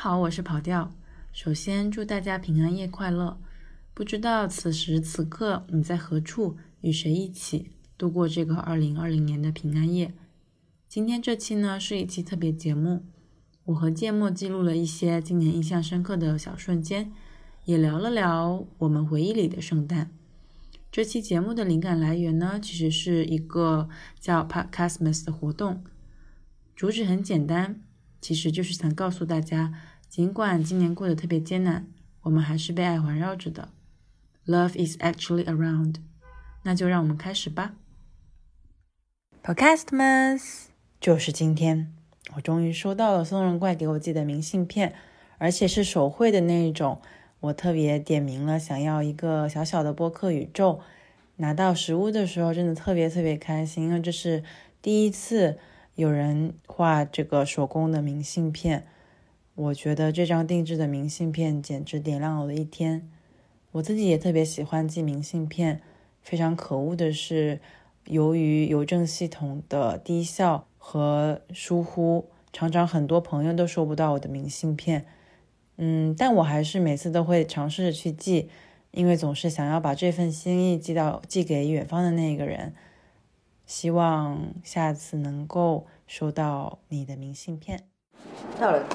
好，我是跑调。首先祝大家平安夜快乐。不知道此时此刻你在何处，与谁一起度过这个二零二零年的平安夜？今天这期呢是一期特别节目，我和芥末记录了一些今年印象深刻的小瞬间，也聊了聊我们回忆里的圣诞。这期节目的灵感来源呢，其实是一个叫 Podcastmas 的活动，主旨很简单。其实就是想告诉大家，尽管今年过得特别艰难，我们还是被爱环绕着的。Love is actually around。那就让我们开始吧。Podcastmas 就是今天，我终于收到了松仁怪给我寄的明信片，而且是手绘的那一种。我特别点名了，想要一个小小的播客宇宙。拿到实物的时候，真的特别特别开心，因为这是第一次。有人画这个手工的明信片，我觉得这张定制的明信片简直点亮了我的一天。我自己也特别喜欢寄明信片，非常可恶的是，由于邮政系统的低效和疏忽，常常很多朋友都收不到我的明信片。嗯，但我还是每次都会尝试着去寄，因为总是想要把这份心意寄到寄给远方的那个人。希望下次能够收到你的明信片。到了，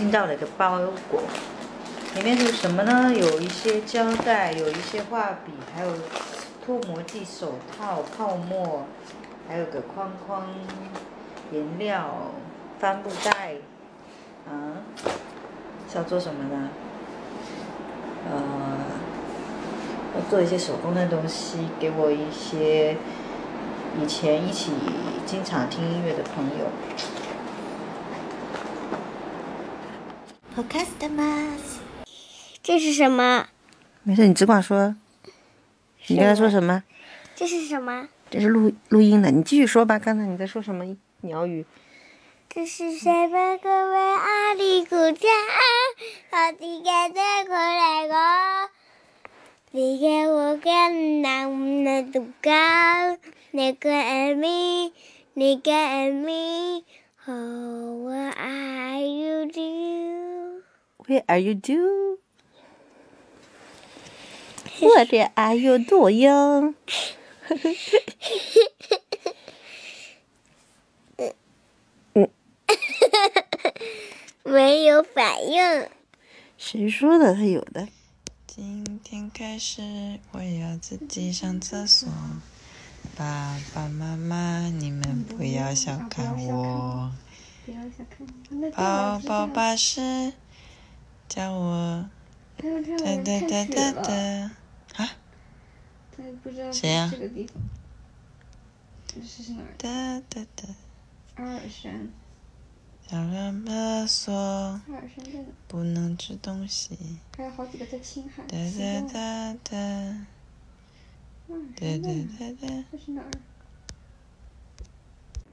新到了一个包裹，里面是什么呢？有一些胶带，有一些画笔，还有脱模剂、手套、泡沫，还有个框框、颜料、帆布袋。啊，是要做什么呢？呃。要做一些手工的东西，给我一些以前一起经常听音乐的朋友。这是什么？没事，你只管说。你刚才说什么？这是什么？这是录录音的，你继续说吧。刚才你在说什么鸟语？这是谁把各位阿里古家。你给我更难的度高，那个爱你，那个，Oh you do？Where are you do？What are you doing？没有反应。谁说的？他有的。今天开始，我要自己上厕所。爸爸妈妈，你们不要小看我。宝宝巴士，叫我。哒哒哒哒哒。啊？谁呀？哒哒哒。阿尔山。要上厕所，不能吃东西。还有好几个在青海。哒哒哒哒。哒哒哒哒。这是哪儿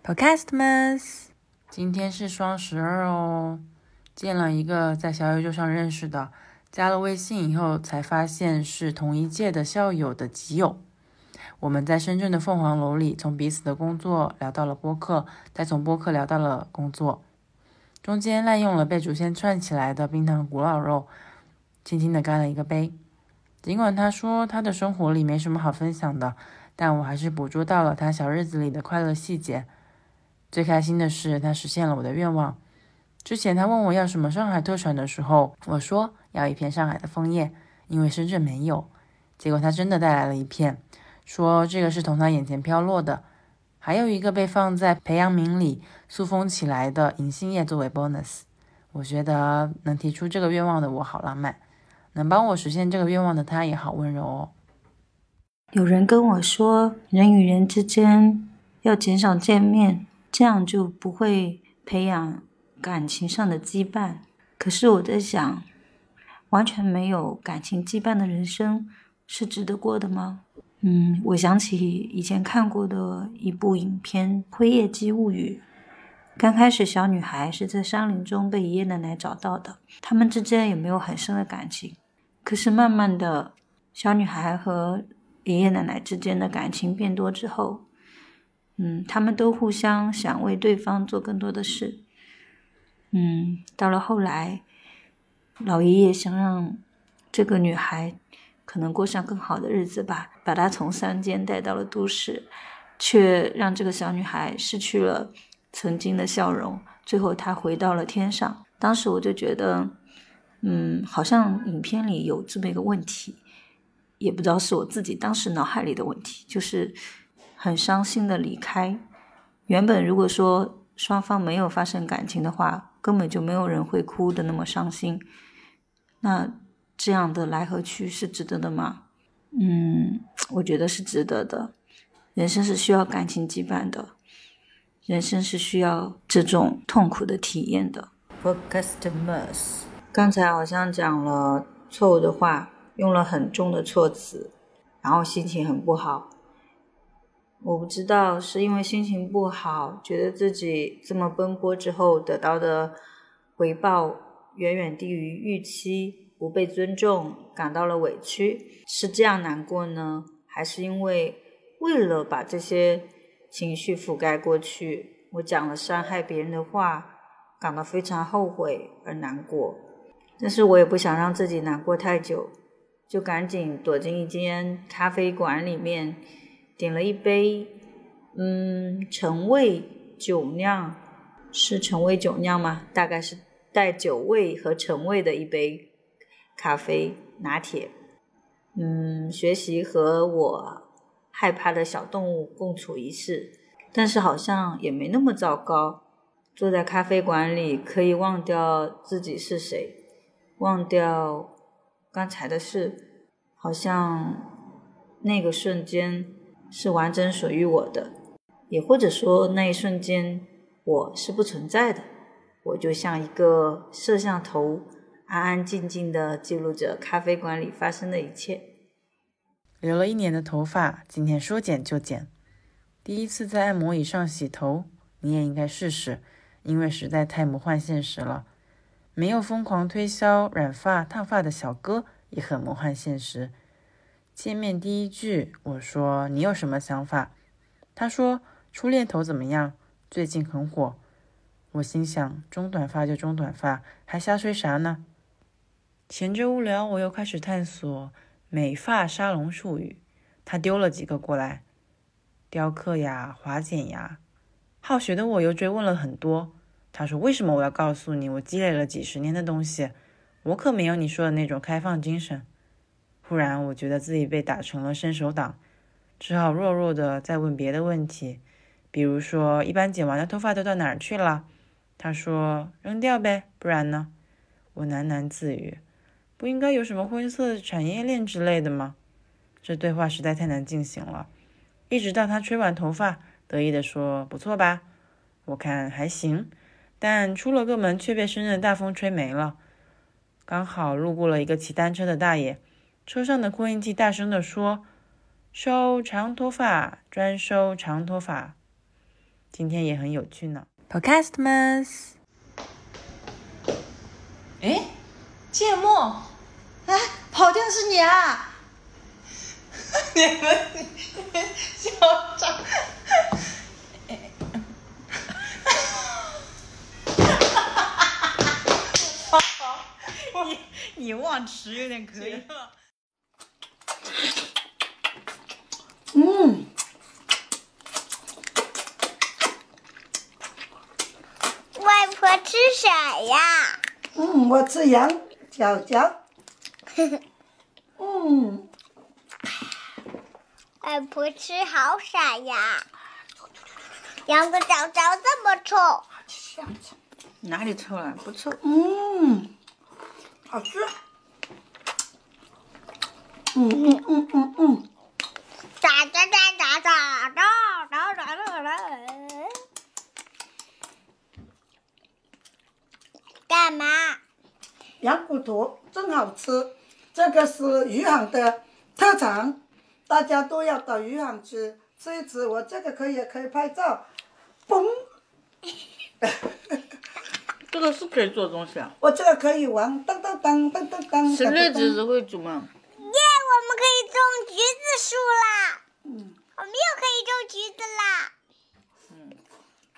？Podcastmas，今天是双十二哦。见了一个在小宇宙上认识的，加了微信以后才发现是同一届的校友的集友。我们在深圳的凤凰楼里，从彼此的工作聊到了播客，再从播客聊到了工作。中间滥用了被竹签串起来的冰糖古老肉，轻轻的干了一个杯。尽管他说他的生活里没什么好分享的，但我还是捕捉到了他小日子里的快乐细节。最开心的是他实现了我的愿望。之前他问我要什么上海特产的时候，我说要一片上海的枫叶，因为深圳没有。结果他真的带来了一片，说这个是从他眼前飘落的。还有一个被放在培养皿里塑封起来的银杏叶作为 bonus，我觉得能提出这个愿望的我好浪漫，能帮我实现这个愿望的他也好温柔哦。有人跟我说，人与人之间要减少见面，这样就不会培养感情上的羁绊。可是我在想，完全没有感情羁绊的人生是值得过的吗？嗯，我想起以前看过的一部影片《辉夜姬物语》。刚开始，小女孩是在山林中被爷爷奶奶找到的，他们之间也没有很深的感情。可是慢慢的，小女孩和爷爷奶奶之间的感情变多之后，嗯，他们都互相想为对方做更多的事。嗯，到了后来，老爷爷想让这个女孩可能过上更好的日子吧，把她从山间带到了都市，却让这个小女孩失去了曾经的笑容。最后，她回到了天上。当时我就觉得，嗯，好像影片里有这么一个问题，也不知道是我自己当时脑海里的问题，就是很伤心的离开。原本如果说双方没有发生感情的话，根本就没有人会哭的那么伤心。那这样的来和去是值得的吗？嗯，我觉得是值得的。人生是需要感情羁绊的，人生是需要这种痛苦的体验的。For customers，刚才好像讲了错误的话，用了很重的措辞，然后心情很不好。我不知道是因为心情不好，觉得自己这么奔波之后得到的回报远远低于预期，不被尊重，感到了委屈，是这样难过呢？还是因为为了把这些情绪覆盖过去，我讲了伤害别人的话，感到非常后悔而难过？但是我也不想让自己难过太久，就赶紧躲进一间咖啡馆里面。点了一杯，嗯，陈味酒酿，是陈味酒酿吗？大概是带酒味和陈味的一杯咖啡拿铁。嗯，学习和我害怕的小动物共处一室，但是好像也没那么糟糕。坐在咖啡馆里，可以忘掉自己是谁，忘掉刚才的事，好像那个瞬间。是完整属于我的，也或者说那一瞬间我是不存在的。我就像一个摄像头，安安静静的记录着咖啡馆里发生的一切。留了一年的头发，今天说剪就剪。第一次在按摩椅上洗头，你也应该试试，因为实在太魔幻现实了。没有疯狂推销染发烫发的小哥也很魔幻现实。见面第一句，我说你有什么想法？他说初恋头怎么样？最近很火。我心想中短发就中短发，还瞎吹啥呢？闲着无聊，我又开始探索美发沙龙术语。他丢了几个过来，雕刻呀，华剪呀。好学的我又追问了很多。他说为什么我要告诉你？我积累了几十年的东西，我可没有你说的那种开放精神。忽然，我觉得自己被打成了伸手党，只好弱弱的再问别的问题，比如说，一般剪完的头发都到哪儿去了？他说扔掉呗，不然呢？我喃喃自语，不应该有什么灰色产业链之类的吗？这对话实在太难进行了。一直到他吹完头发，得意地说：“不错吧？”我看还行，但出了个门却被深圳的大风吹没了。刚好路过了一个骑单车的大爷。车上的扩音器大声地说：“收长头发，专收长头发。”今天也很有趣呢。Podcastmas，哎，芥末，哎，跑掉是你啊！你们校长，你 你忘词有点可以。嗯，外婆吃啥呀？嗯，我吃羊角角。嗯，外婆吃好傻呀！羊的脚脚这么臭，哪里臭了？不臭。嗯，好吃。嗯嗯嗯嗯嗯，哒哒哒哒哒哒哒哒哒哒。干嘛？羊骨头真好吃，这个是余杭的特产，大家都要到余杭去吃一吃。我这个可以可以拍照，嘣，这个是可以做东西啊。我这个可以玩，当当当当当当。吃栗子会煮吗？耶！我们可以种橘子树啦！嗯，我们又可以种橘子啦！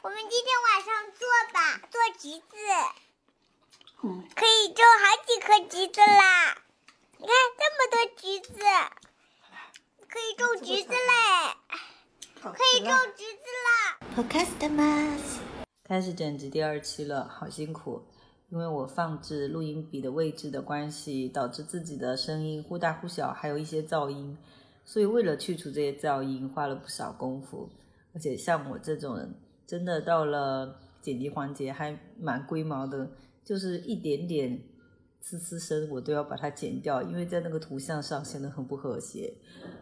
我们今天晚上做吧，做橘子，嗯，可以种好几颗橘子啦！你看这么多橘子，可以种橘子嘞，可可以种橘子啦。Podcast 开始剪辑第二期了，好辛苦，因为我放置录音笔的位置的关系，导致自己的声音忽大忽小，还有一些噪音，所以为了去除这些噪音，花了不少功夫。而且像我这种人，真的到了剪辑环节还蛮龟毛的，就是一点点呲呲声我都要把它剪掉，因为在那个图像上显得很不和谐。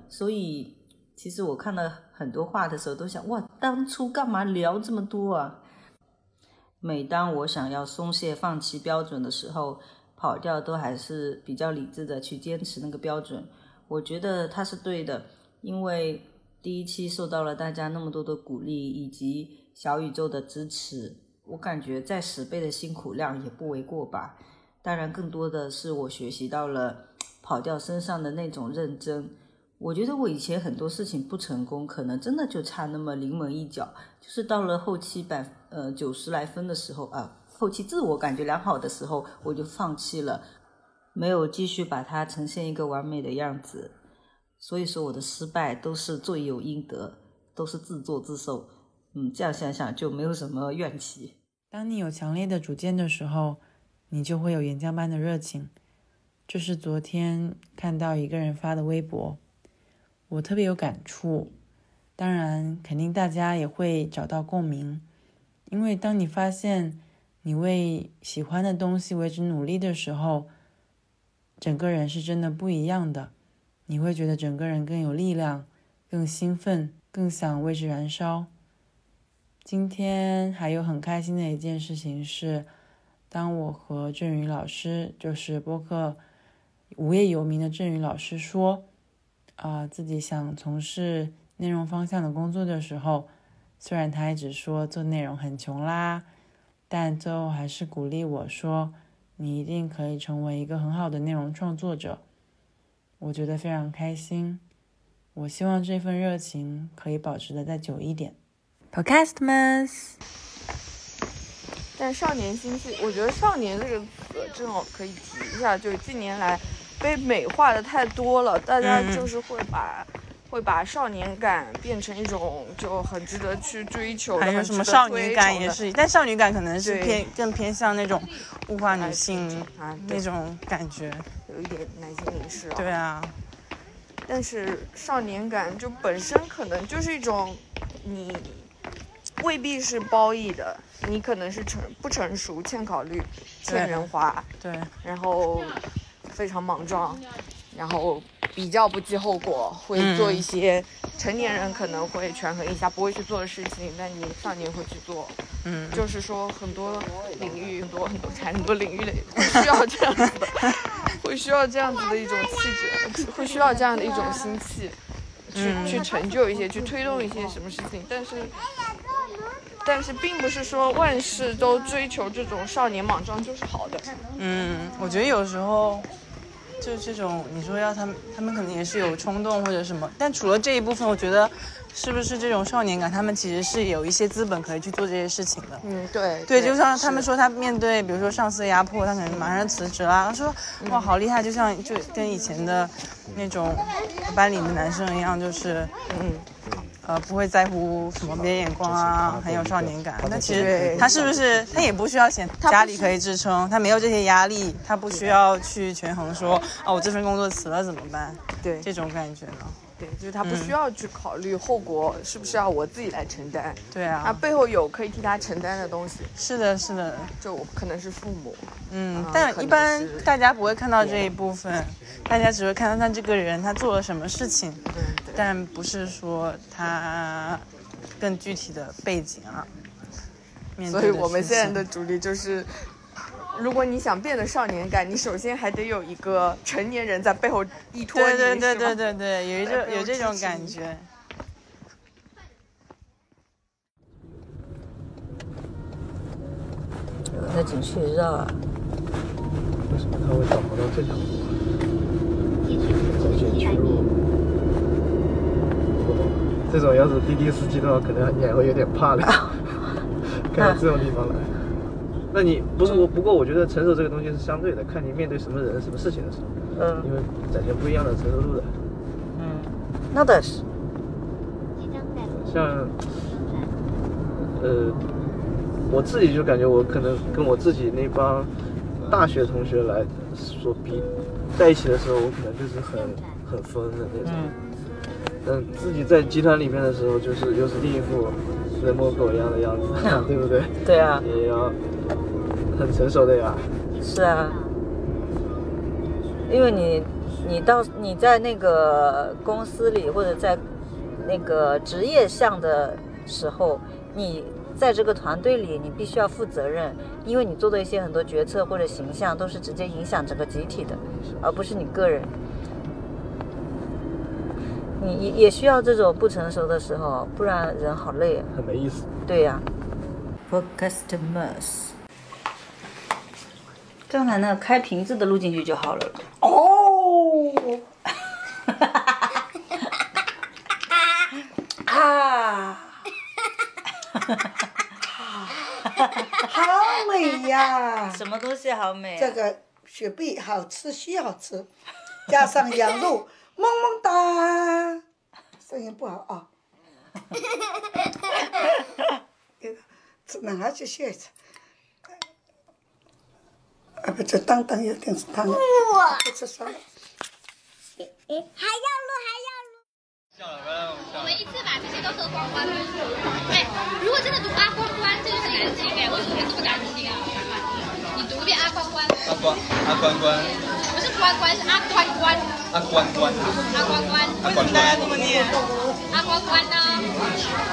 所以其实我看了很多话的时候，都想哇，当初干嘛聊这么多啊？每当我想要松懈、放弃标准的时候，跑调都还是比较理智的去坚持那个标准。我觉得他是对的，因为第一期受到了大家那么多的鼓励以及小宇宙的支持，我感觉再十倍的辛苦量也不为过吧。当然，更多的是我学习到了跑调身上的那种认真。我觉得我以前很多事情不成功，可能真的就差那么临门一脚，就是到了后期百呃九十来分的时候啊，后期自我感觉良好的时候，我就放弃了，没有继续把它呈现一个完美的样子。所以说我的失败都是罪有应得，都是自作自受。嗯，这样想想就没有什么怨气。当你有强烈的主见的时候，你就会有岩浆般的热情。这是昨天看到一个人发的微博。我特别有感触，当然，肯定大家也会找到共鸣，因为当你发现你为喜欢的东西为之努力的时候，整个人是真的不一样的，你会觉得整个人更有力量，更兴奋，更想为之燃烧。今天还有很开心的一件事情是，当我和郑宇老师，就是播客无业游民的郑宇老师说。啊，自己想从事内容方向的工作的时候，虽然他一直说做内容很穷啦，但最后还是鼓励我说：“你一定可以成为一个很好的内容创作者。”我觉得非常开心。我希望这份热情可以保持的再久一点。Podcast 们，但少年心气，我觉得“少年”这个词正好可以提一下，就是近年来。被美化的太多了，大家就是会把会把少年感变成一种就很值得去追求的，还有什么少女感也是，但少女感可能是偏更偏向那种物化女性啊那种感觉，有一点男性凝视。对啊，但是少年感就本身可能就是一种你未必是褒义的，你可能是成不成熟、欠考虑、欠圆滑，对，然后。非常莽撞，然后比较不计后果，会做一些成年人可能会权衡一下不会去做的事情，但你少年会去做。嗯，就是说很多领域，很多很多产很多领域的会需要这样子的，会需要这样子的一种气质，会需要这样的一种心气，去去成就一些，去推动一些什么事情。但是，但是并不是说万事都追求这种少年莽撞就是好的。嗯，我觉得有时候。就这种，你说要他们，他们可能也是有冲动或者什么，但除了这一部分，我觉得是不是这种少年感，他们其实是有一些资本可以去做这些事情的。嗯，对，对，就像他们说他面对，比如说上司的压迫，他可能马上辞职啦。他说哇，好厉害，就像就跟以前的那种班里的男生一样，就是嗯。呃，不会在乎什么别人眼光啊，很有少年感。那其实他是不是他也不需要钱，家里可以支撑，他没有这些压力，他不需要去权衡说，哦，我这份工作辞了怎么办？对，这种感觉呢？对，就是他不需要去考虑后果是不是要我自己来承担。对啊，他背后有可以替他承担的东西。是的，是的，就可能是父母。嗯，但一般大家不会看到这一部分，大家只会看到他这个人他做了什么事情。嗯。但不是说他更具体的背景啊，所以我们现在的主力就是，如果你想变得少年感，你首先还得有一个成年人在背后依托你，对对对对对对，有一种有这种感觉。在景区绕啊？为什么他会导航到这条路？走景区路。这种要是滴滴司机的话，可能你还会有点怕的。开到这种地方来。那你不是我，不过我觉得成熟这个东西是相对的，看你面对什么人、什么事情的时候，嗯因为展现不一样的成熟度的。嗯，那倒是。像，呃，我自己就感觉我可能跟我自己那帮大学同学来说比，在一起的时候，我可能就是很很疯的那种。嗯但自己在集团里面的时候，就是又是另一副人模狗样的样子，对不对？对啊，也要很成熟的呀。是啊，因为你你到你在那个公司里或者在那个职业上的时候，你在这个团队里，你必须要负责任，因为你做的一些很多决策或者形象都是直接影响整个集体的，而不是你个人。你也也需要这种不成熟的时候，不然人好累啊。很没意思。对呀、For customers。刚才那个开瓶子的录进去就好了。哦，啊，好美呀！什么东西好美、啊？这个雪碧好吃，稀好吃，加上羊肉，萌萌哒。声音不好啊。这个只能还去学一次。啊，不，这当当有点是汤，不吃酸了。还要录，还要录。我们一次把这些都喝光光。哎，如果真的读阿关关，这就是感情哎，为什么这么感情啊？你读一遍阿关关，阿关阿关关不是关关，是阿关关，阿关关阿关关。阿关关，阿关关呢？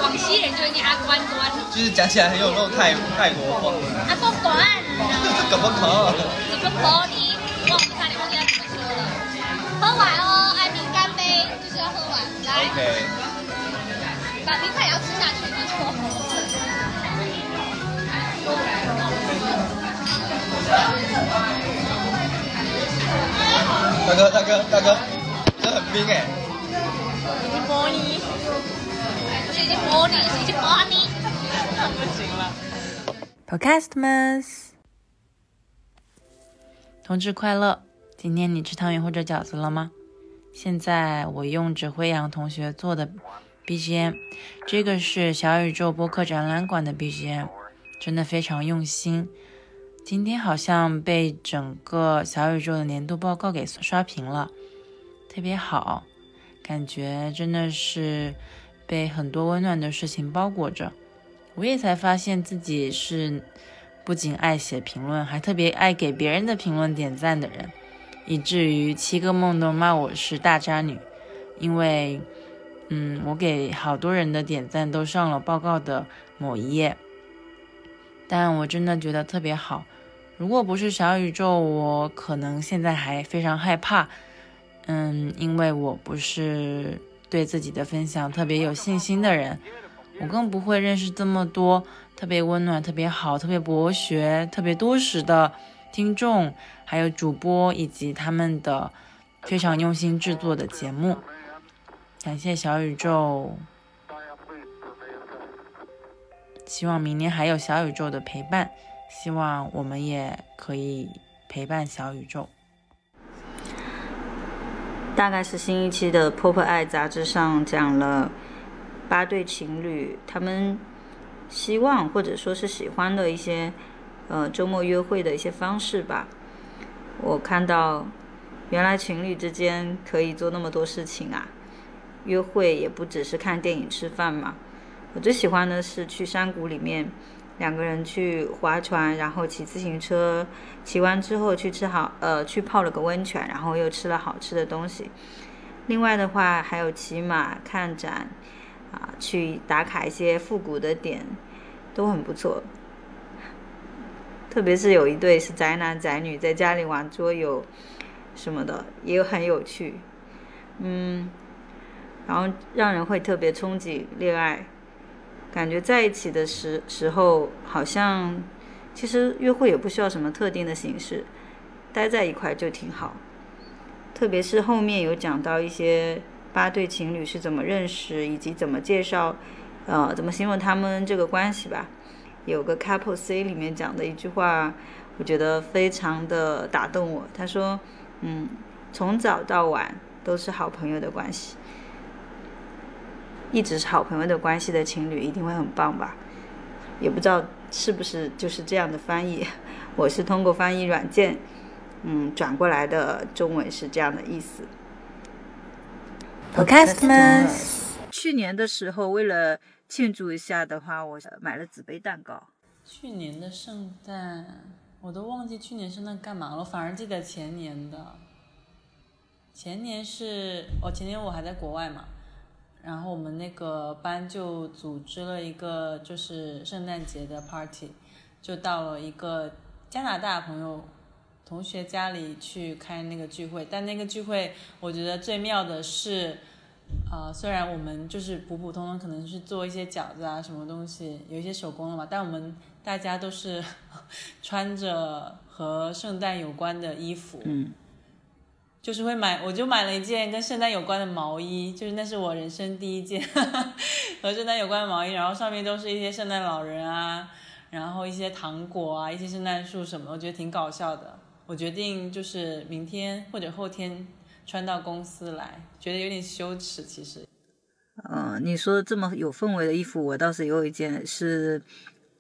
广西人就会念阿关关，就是讲起来很有那种泰泰国风。阿关关。怎么可？怎么可以？忘了差点忘记他怎么说了。喝完哦，爱民干杯，就是要喝完。来，OK，把冰块也要吃下去，没错。大哥大哥大哥，这很冰哎。已经模拟，不是已经模拟，是已经模拟。Podcastmas，同志快乐！今天你吃汤圆或者饺子了吗？现在我用指挥阳同学做的 BGM，这个是小宇宙播客展览馆的 BGM，真的非常用心。今天好像被整个小宇宙的年度报告给刷屏了，特别好，感觉真的是被很多温暖的事情包裹着。我也才发现自己是不仅爱写评论，还特别爱给别人的评论点赞的人，以至于七个梦都骂我是大渣女，因为，嗯，我给好多人的点赞都上了报告的某一页，但我真的觉得特别好。如果不是小宇宙，我可能现在还非常害怕，嗯，因为我不是对自己的分享特别有信心的人。我更不会认识这么多特别温暖、特别好、特别博学、特别多识的听众，还有主播以及他们的非常用心制作的节目。感谢小宇宙，希望明年还有小宇宙的陪伴，希望我们也可以陪伴小宇宙。大概是新一期的《Pop 爱》杂志上讲了八对情侣他们希望或者说是喜欢的一些呃周末约会的一些方式吧。我看到原来情侣之间可以做那么多事情啊，约会也不只是看电影吃饭嘛。我最喜欢的是去山谷里面，两个人去划船，然后骑自行车，骑完之后去吃好呃去泡了个温泉，然后又吃了好吃的东西。另外的话还有骑马看展，啊，去打卡一些复古的点，都很不错。特别是有一对是宅男宅女，在家里玩桌游什么的，也很有趣。嗯，然后让人会特别憧憬恋爱。感觉在一起的时时候，好像其实约会也不需要什么特定的形式，待在一块就挺好。特别是后面有讲到一些八对情侣是怎么认识，以及怎么介绍，呃，怎么形容他们这个关系吧，有个 Couple C 里面讲的一句话，我觉得非常的打动我。他说：“嗯，从早到晚都是好朋友的关系，一直是好朋友的关系的情侣一定会很棒吧？也不知道是不是就是这样的翻译。我是通过翻译软件，嗯，转过来的中文是这样的意思。” Podcastmas。去年的时候，为了庆祝一下的话，我买了纸杯蛋糕。去年的圣诞，我都忘记去年圣诞干嘛了，我反而记得前年的。前年是哦，前年我还在国外嘛，然后我们那个班就组织了一个就是圣诞节的 party，就到了一个加拿大朋友同学家里去开那个聚会，但那个聚会我觉得最妙的是。啊，虽然我们就是普普通通，可能是做一些饺子啊，什么东西，有一些手工的嘛，但我们大家都是 穿着和圣诞有关的衣服，嗯，就是会买，我就买了一件跟圣诞有关的毛衣，就是那是我人生第一件 和圣诞有关的毛衣，然后上面都是一些圣诞老人啊，然后一些糖果啊，一些圣诞树什么，我觉得挺搞笑的。我决定就是明天或者后天。穿到公司来，觉得有点羞耻。其实，嗯，你说这么有氛围的衣服，我倒是有一件，是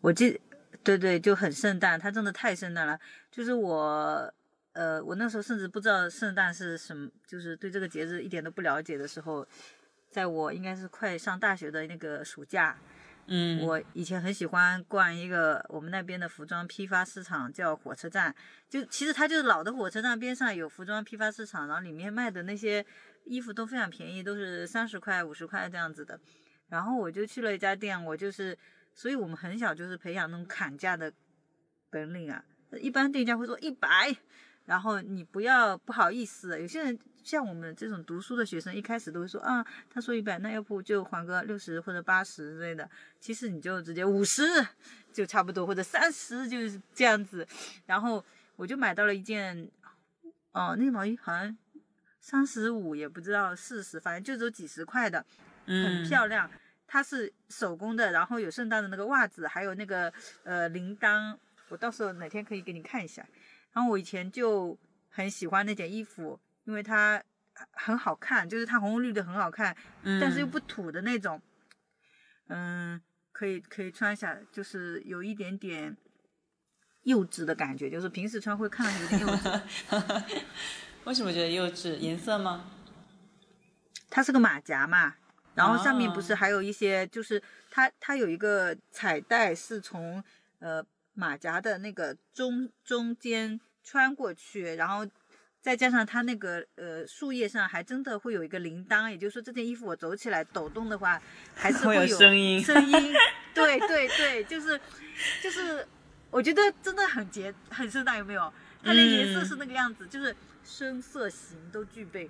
我记，对对，就很圣诞，它真的太圣诞了。就是我，呃，我那时候甚至不知道圣诞是什么，就是对这个节日一点都不了解的时候，在我应该是快上大学的那个暑假。嗯，我以前很喜欢逛一个我们那边的服装批发市场，叫火车站。就其实它就是老的火车站边上有服装批发市场，然后里面卖的那些衣服都非常便宜，都是三十块、五十块这样子的。然后我就去了一家店，我就是，所以我们很小就是培养那种砍价的本领啊。一般店家会说一百。然后你不要不好意思，有些人像我们这种读书的学生，一开始都会说啊，他说一百，那要不就还个六十或者八十之类的。其实你就直接五十就差不多，或者三十就是这样子。然后我就买到了一件，哦，那个毛衣好像三十五，也不知道四十，反正就只有几十块的，很漂亮。它是手工的，然后有圣诞的那个袜子，还有那个呃铃铛。我到时候哪天可以给你看一下。然后我以前就很喜欢那件衣服，因为它很好看，就是它红红绿绿的很好看，但是又不土的那种，嗯，可以可以穿一下，就是有一点点幼稚的感觉，就是平时穿会看到有点幼稚。为什么觉得幼稚？颜色吗？它是个马甲嘛，然后上面不是还有一些，就是它它有一个彩带是从呃。马甲的那个中中间穿过去，然后再加上它那个呃树叶上还真的会有一个铃铛，也就是说这件衣服我走起来抖动的话，还是会有声音。声音，对对对，就是就是，我觉得真的很节很盛大，有没有？它连颜色是那个样子，就是深色形都具备。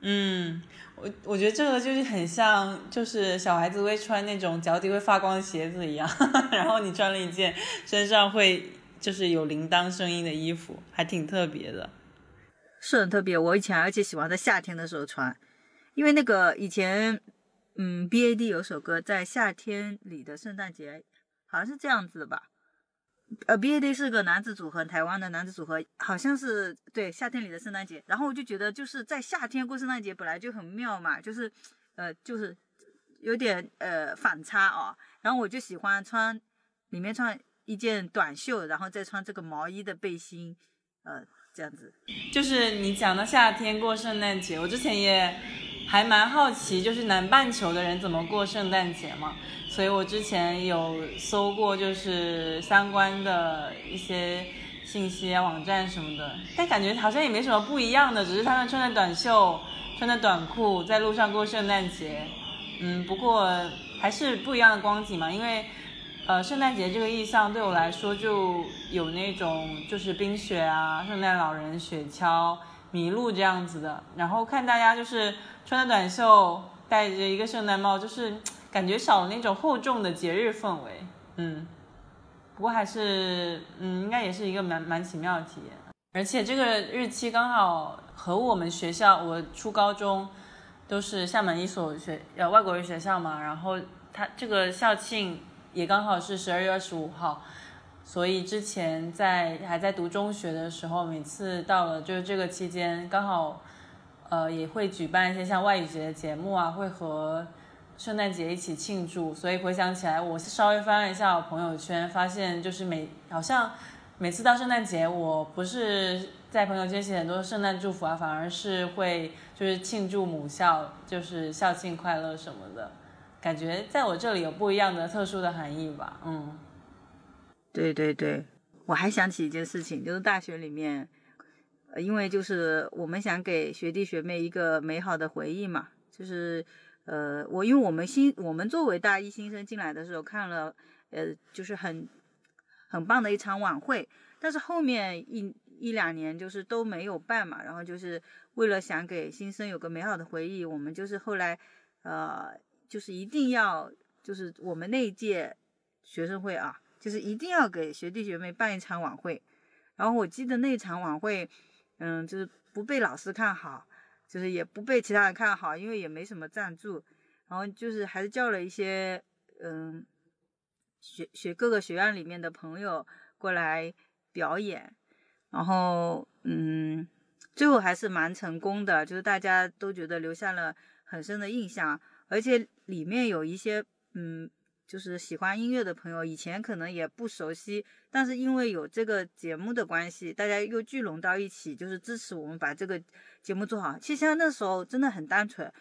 嗯，我我觉得这个就是很像，就是小孩子会穿那种脚底会发光的鞋子一样，然后你穿了一件身上会就是有铃铛声音的衣服，还挺特别的。是很特别，我以前而且喜欢在夏天的时候穿，因为那个以前，嗯，B A D 有首歌在夏天里的圣诞节，好像是这样子的吧。呃，B A D 是个男子组合，台湾的男子组合，好像是对夏天里的圣诞节。然后我就觉得就是在夏天过圣诞节本来就很妙嘛，就是，呃，就是有点呃反差哦。然后我就喜欢穿里面穿一件短袖，然后再穿这个毛衣的背心，呃，这样子。就是你讲到夏天过圣诞节，我之前也还蛮好奇，就是南半球的人怎么过圣诞节嘛。所以我之前有搜过，就是相关的一些信息啊、网站什么的，但感觉好像也没什么不一样的，只是他们穿着短袖、穿着短裤在路上过圣诞节。嗯，不过还是不一样的光景嘛，因为呃，圣诞节这个意象对我来说就有那种就是冰雪啊、圣诞老人、雪橇、麋鹿这样子的，然后看大家就是穿着短袖，戴着一个圣诞帽，就是。感觉少了那种厚重的节日氛围，嗯，不过还是，嗯，应该也是一个蛮蛮奇妙的体验。而且这个日期刚好和我们学校，我初高中都是厦门一所学呃外国语学校嘛，然后它这个校庆也刚好是十二月二十五号，所以之前在还在读中学的时候，每次到了就是这个期间，刚好呃也会举办一些像外语节的节目啊，会和圣诞节一起庆祝。所以回想起来，我稍微翻了一下我朋友圈，发现就是每好像每次到圣诞节，我不是在朋友圈写很多圣诞祝福啊，反而是会就是庆祝母校，就是校庆快乐什么的。感觉在我这里有不一样的特殊的含义吧，嗯，对对对，我还想起一件事情，就是大学里面，呃，因为就是我们想给学弟学妹一个美好的回忆嘛，就是呃，我因为我们新我们作为大一新生进来的时候看了，呃，就是很很棒的一场晚会，但是后面一一两年就是都没有办嘛，然后就是为了想给新生有个美好的回忆，我们就是后来呃。就是一定要，就是我们那一届学生会啊，就是一定要给学弟学妹办一场晚会。然后我记得那场晚会，嗯，就是不被老师看好，就是也不被其他人看好，因为也没什么赞助。然后就是还是叫了一些，嗯，学学各个学院里面的朋友过来表演。然后，嗯，最后还是蛮成功的，就是大家都觉得留下了很深的印象。而且里面有一些，嗯，就是喜欢音乐的朋友，以前可能也不熟悉，但是因为有这个节目的关系，大家又聚拢到一起，就是支持我们把这个节目做好。其实像那时候真的很单纯，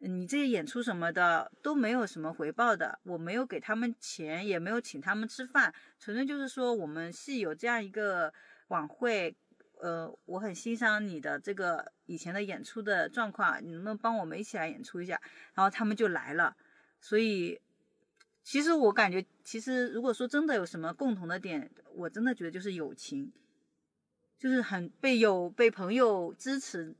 你这些演出什么的都没有什么回报的，我没有给他们钱，也没有请他们吃饭，纯粹就是说我们系有这样一个晚会。呃，我很欣赏你的这个以前的演出的状况，你能不能帮我们一起来演出一下？然后他们就来了。所以，其实我感觉，其实如果说真的有什么共同的点，我真的觉得就是友情，就是很被有被朋友支持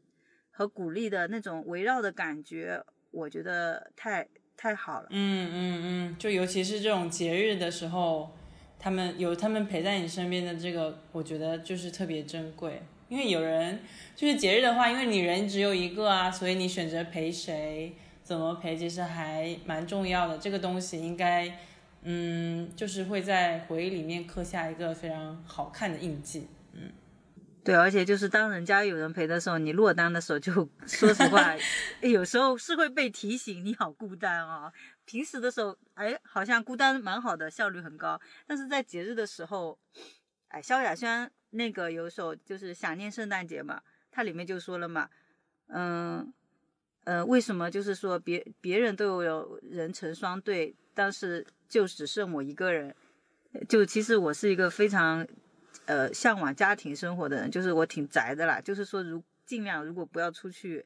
和鼓励的那种围绕的感觉，我觉得太太好了。嗯嗯嗯，就尤其是这种节日的时候。他们有他们陪在你身边的这个，我觉得就是特别珍贵。因为有人就是节日的话，因为你人只有一个啊，所以你选择陪谁，怎么陪，其实还蛮重要的。这个东西应该，嗯，就是会在回忆里面刻下一个非常好看的印记。嗯，对，而且就是当人家有人陪的时候，你落单的时候，就说实话，有时候是会被提醒你好孤单啊。平时的时候，哎，好像孤单蛮好的，效率很高。但是在节日的时候，哎，萧亚轩那个有首就是想念圣诞节嘛，它里面就说了嘛，嗯，呃，为什么就是说别别人都有人成双对，但是就只剩我一个人？就其实我是一个非常呃向往家庭生活的人，就是我挺宅的啦，就是说如尽量如果不要出去，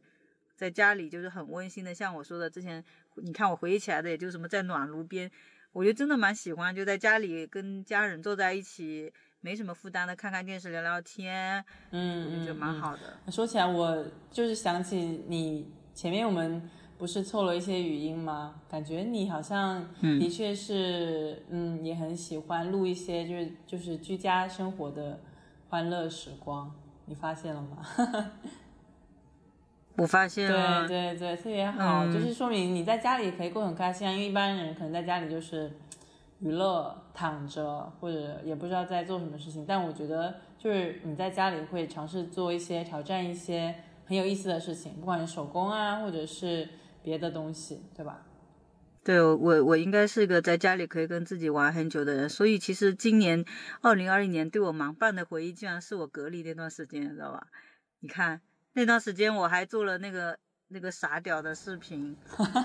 在家里就是很温馨的，像我说的之前。你看我回忆起来的，也就什么在暖炉边，我觉得真的蛮喜欢，就在家里跟家人坐在一起，没什么负担的，看看电视，聊聊天，嗯，就蛮好的。说起来，我就是想起你前面我们不是凑了一些语音吗？感觉你好像的确是，嗯，也很喜欢录一些就是就是居家生活的欢乐时光，你发现了吗？我发现了，对对对，特别好，就是说明你在家里可以过很开心啊。因为一般人可能在家里就是娱乐、躺着，或者也不知道在做什么事情。但我觉得，就是你在家里会尝试做一些挑战、一些很有意思的事情，不管是手工啊，或者是别的东西，对吧？对我，我应该是一个在家里可以跟自己玩很久的人。所以其实今年二零二一年对我忙办的回忆，竟然是我隔离那段时间，你知道吧？你看。那段时间我还做了那个那个傻屌的视频，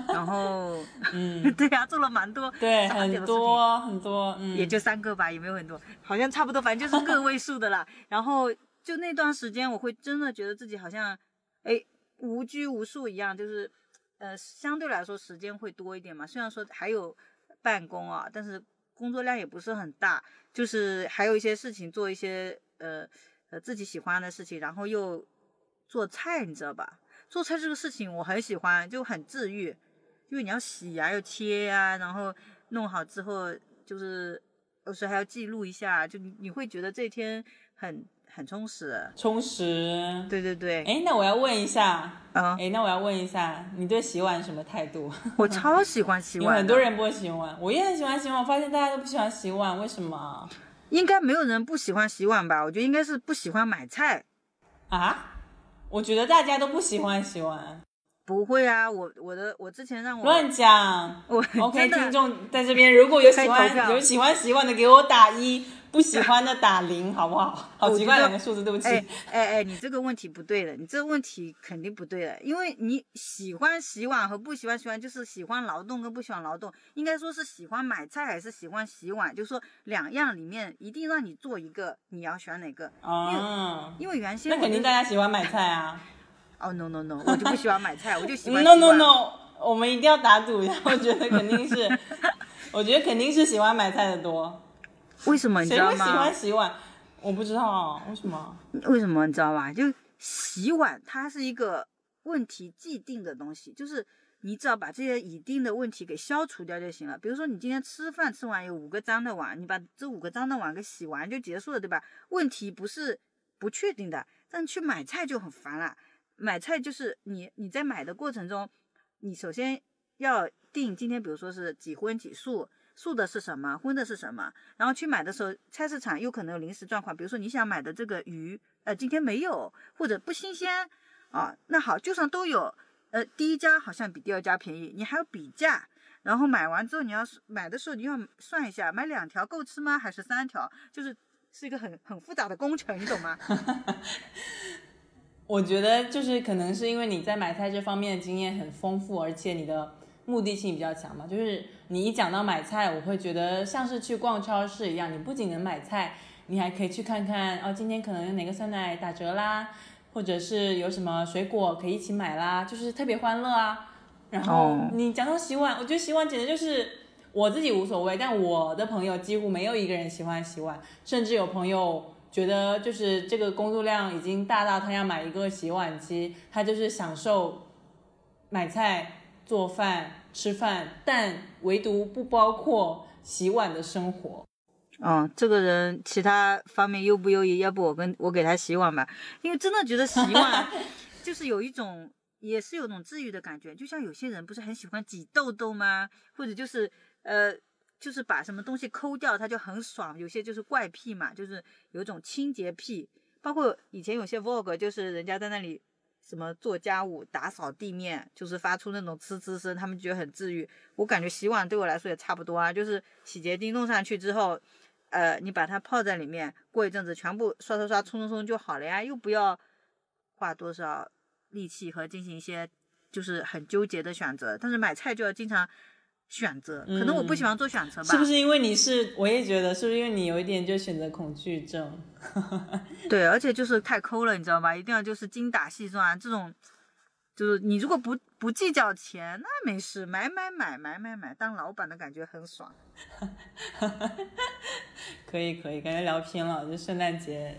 然后，嗯，对呀，做了蛮多，对，很多很多，嗯，也就三个吧，也没有很多，好像差不多，反正就是个位数的啦。然后就那段时间，我会真的觉得自己好像，哎，无拘无束一样，就是，呃，相对来说时间会多一点嘛。虽然说还有办公啊，但是工作量也不是很大，就是还有一些事情做一些，呃呃自己喜欢的事情，然后又。做菜你知道吧？做菜这个事情我很喜欢，就很治愈，因为你要洗呀，要切呀，然后弄好之后就是有时还要记录一下，就你你会觉得这天很很充实。充实。对对对。哎，那我要问一下，嗯，哎，那我要问一下，你对洗碗什么态度？我超喜欢洗碗的，很多人不会洗碗，我也很喜欢洗碗。我发现大家都不喜欢洗碗，为什么应该没有人不喜欢洗碗吧？我觉得应该是不喜欢买菜。啊？我觉得大家都不喜欢洗碗，不会啊，我我的我之前让我乱讲。我 OK，听众在这边，如果有喜欢有喜欢洗碗的，给我打一；不喜欢的打零，好不好？好奇怪两个数字，对不起。哎哎哎，你这个问题不对的，你这个问题肯定不对的，因为你喜欢洗碗和不喜欢洗碗，就是喜欢劳动跟不喜欢劳动，应该说是喜欢买菜还是喜欢洗碗，就是说两样里面一定让你做一个，你要选哪个？哦，因为原先那肯定大家喜欢买菜啊。哦 no no no，我就不喜欢买菜，我就喜欢 No no no，我们一定要打赌一下，我觉得肯定是，我觉得肯定是喜欢买菜的多。为什么你知道谁会喜欢？洗碗？我不知道为什么。为什么你知道吧？就洗碗，它是一个问题既定的东西，就是你只要把这些已定的问题给消除掉就行了。比如说你今天吃饭吃完有五个脏的碗，你把这五个脏的碗给洗完就结束了，对吧？问题不是不确定的，但去买菜就很烦了。买菜就是你你在买的过程中，你首先要定今天，比如说是几荤几素，素的是什么，荤的是什么，然后去买的时候，菜市场有可能有临时状况，比如说你想买的这个鱼，呃，今天没有或者不新鲜啊，那好，就算都有，呃，第一家好像比第二家便宜，你还要比价。然后买完之后，你要买的时候，你要算一下，买两条够吃吗？还是三条？就是是一个很很复杂的工程，你懂吗？我觉得就是可能是因为你在买菜这方面的经验很丰富，而且你的目的性比较强嘛。就是你一讲到买菜，我会觉得像是去逛超市一样，你不仅能买菜，你还可以去看看哦，今天可能有哪个酸奶打折啦，或者是有什么水果可以一起买啦，就是特别欢乐啊。然后哦你讲到洗碗，我觉得洗碗简直就是我自己无所谓，但我的朋友几乎没有一个人喜欢洗碗，甚至有朋友觉得就是这个工作量已经大到他要买一个洗碗机，他就是享受买菜、做饭、吃饭，但唯独不包括洗碗的生活。嗯，这个人其他方面优不优异？要不我跟我给他洗碗吧，因为真的觉得洗碗 就是有一种，也是有种治愈的感觉。就像有些人不是很喜欢挤痘痘吗？或者就是呃，就是把什么东西抠掉，他就很爽。有些就是怪癖嘛，就是有一种清洁癖。包括以前有些 vlog，就是人家在那里什么做家务、打扫地面，就是发出那种呲呲声，他们觉得很治愈。我感觉洗碗对我来说也差不多啊，就是洗洁精弄上去之后。呃，你把它泡在里面，过一阵子全部刷刷刷冲冲冲就好了呀，又不要花多少力气和进行一些就是很纠结的选择。但是买菜就要经常选择，可能我不喜欢做选择吧。是不是因为你是？我也觉得，是不是因为你有一点就选择恐惧症？对，而且就是太抠了，你知道吧？一定要就是精打细算，这种就是你如果不不计较钱，那没事，买买买买买买，当老板的感觉很爽。可以可以，感觉聊偏了。就圣诞节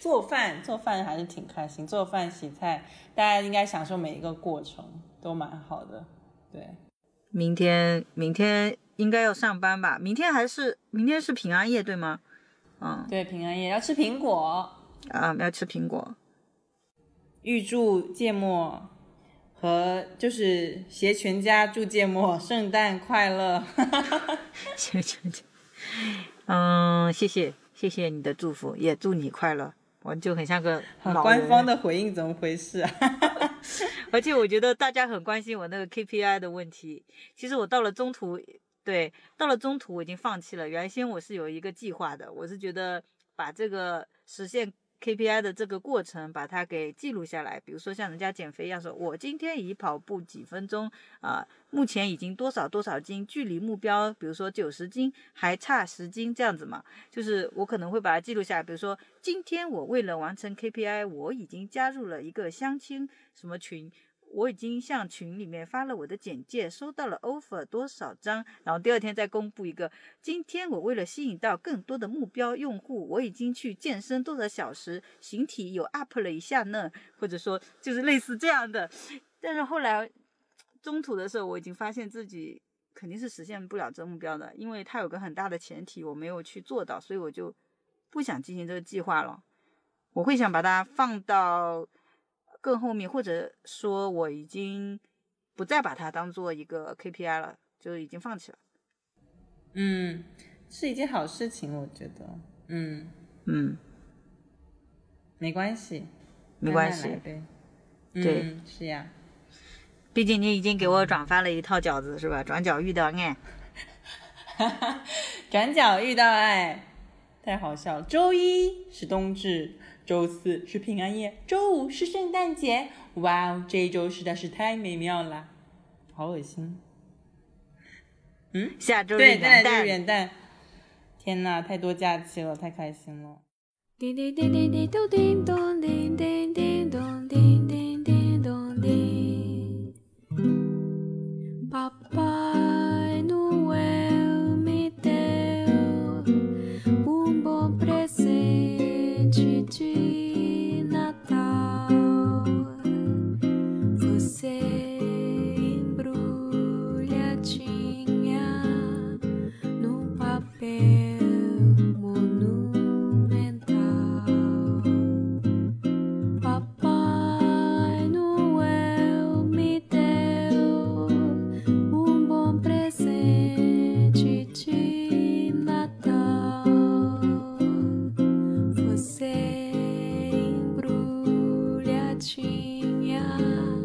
做饭，做饭还是挺开心。做饭洗菜，大家应该享受每一个过程，都蛮好的。对，明天明天应该要上班吧？明天还是明天是平安夜对吗？嗯，对，平安夜要吃苹果，啊，要吃苹果。预祝芥末和就是携全家祝芥末圣诞快乐。谢谢，嗯，谢谢谢谢你的祝福，也祝你快乐。我就很像个官方的回应怎么回事啊？而且我觉得大家很关心我那个 KPI 的问题。其实我到了中途，对，到了中途我已经放弃了。原先我是有一个计划的，我是觉得把这个实现 KPI 的这个过程，把它给记录下来。比如说像人家减肥一样说，我今天已跑步几分钟啊、目前已经多少多少斤，距离目标，比如说九十斤还差十斤这样子嘛。就是我可能会把它记录下来，比如说今天我为了完成 KPI，我已经加入了一个相亲什么群。我已经向群里面发了我的简介，收到了 offer 多少张，然后第二天再公布一个。今天我为了吸引到更多的目标用户，我已经去健身多少小时，形体有 up 了一下呢，或者说就是类似这样的。但是后来中途的时候，我已经发现自己肯定是实现不了这目标的，因为它有个很大的前提我没有去做到，所以我就不想进行这个计划了。我会想把它放到更后面，或者说我已经不再把它当做一个 KPI 了，就已经放弃了。嗯，是一件好事情，我觉得。嗯嗯，没关系，没关系。对嗯是呀。毕竟你已经给我转发了一套饺子是吧？转角遇到爱，转角遇到爱，太好笑了。周一是冬至，周四是平安夜，周五是圣诞节。哇哦，这一周实在是太美妙了，好恶心。嗯，下周日对，再来元旦就是元旦。天呐，太多假期了，太开心了。叮叮叮叮叮咚叮咚叮叮叮咚叮。 안 녕.